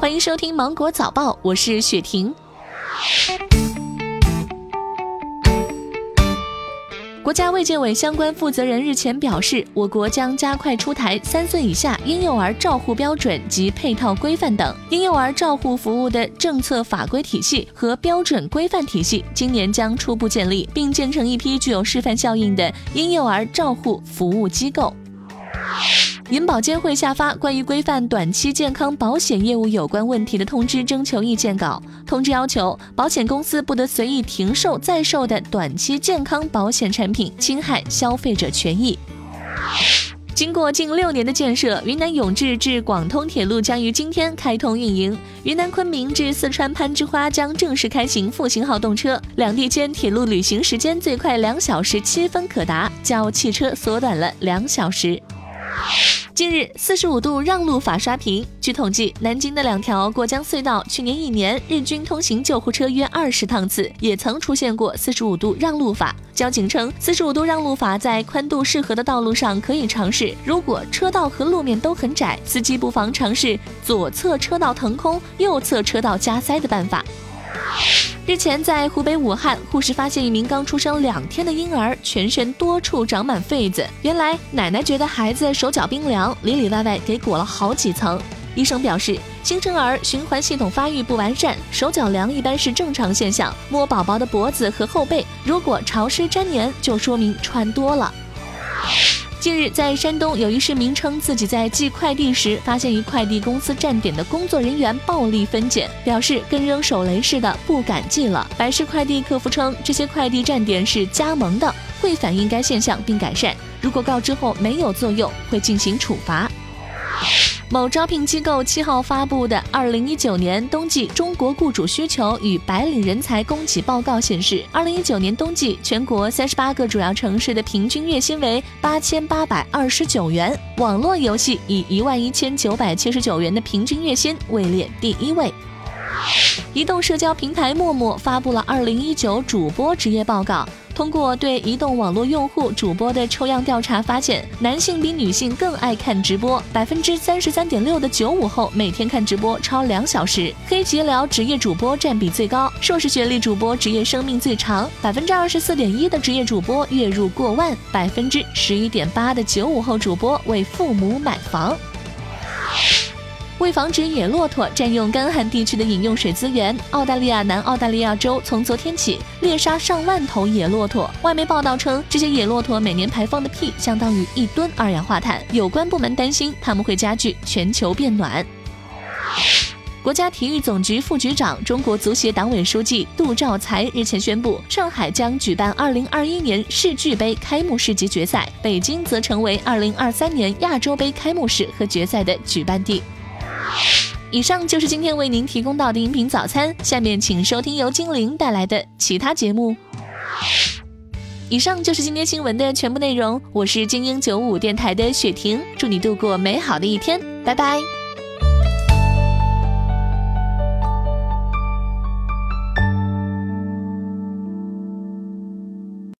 欢迎收听《芒果早报》，我是雪婷。国家卫健委相关负责人日前表示，我国将加快出台三岁以下婴幼儿照护标准及配套规范等婴幼儿照护服务的政策法规体系和标准规范体系，今年将初步建立，并建成一批具有示范效应的婴幼儿照护服务机构。银保监会下发关于规范短期健康保险业务有关问题的通知征求意见稿。通知要求，保险公司不得随意停售在售的短期健康保险产品，侵害消费者权益。经过近六年的建设，云南永志至广通铁路将于今天开通运营。云南昆明至四川攀枝花将正式开行复兴号动车，两地间铁路旅行时间最快两小时七分可达，较汽车缩短了两小时。近日，四十五度让路法刷屏。据统计，南京的两条过江隧道去年一年日均通行救护车约二十趟次，也曾出现过四十五度让路法。交警称，四十五度让路法在宽度适合的道路上可以尝试，如果车道和路面都很窄，司机不妨尝试左侧车道腾空、右侧车道加塞的办法。日前，在湖北武汉，护士发现一名刚出生两天的婴儿全身多处长满痱子。原来，奶奶觉得孩子手脚冰凉，里里外外给裹了好几层。医生表示，新生儿循环系统发育不完善，手脚凉一般是正常现象。摸宝宝的脖子和后背，如果潮湿粘黏，就说明穿多了。近日，在山东，有一市民称自己在寄快递时发现一快递公司站点的工作人员暴力分拣，表示跟扔手雷似的，不敢寄了。百世快递客服称，这些快递站点是加盟的，会反映该现象并改善。如果告知后没有作用，会进行处罚。某招聘机构七号发布的《二零一九年冬季中国雇主需求与白领人才供给报告》显示，二零一九年冬季全国三十八个主要城市的平均月薪为八千八百二十九元，网络游戏以一万一千九百七十九元的平均月薪位列第一位。移动社交平台陌陌发布了二零一九主播职业报告。通过对移动网络用户主播的抽样调查发现，男性比女性更爱看直播，百分之三十三点六的九五后每天看直播超两小时。黑吉聊职业主播占比最高，硕士学历主播职业生命最长，百分之二十四点一的职业主播月入过万，百分之十一点八的九五后主播为父母买房。为防止野骆驼占用干旱地区的饮用水资源，澳大利亚南澳大利亚州从昨天起猎杀上万头野骆驼。外媒报道称，这些野骆驼每年排放的屁相当于一吨二氧化碳。有关部门担心，他们会加剧全球变暖。国家体育总局副局长、中国足协党委书记杜兆才日前宣布，上海将举办2021年世俱杯开幕式及决赛，北京则成为2023年亚洲杯开幕式和决赛的举办地。以上就是今天为您提供到的音频早餐，下面请收听由精灵带来的其他节目。以上就是今天新闻的全部内容，我是精英九五电台的雪婷，祝你度过美好的一天，拜拜。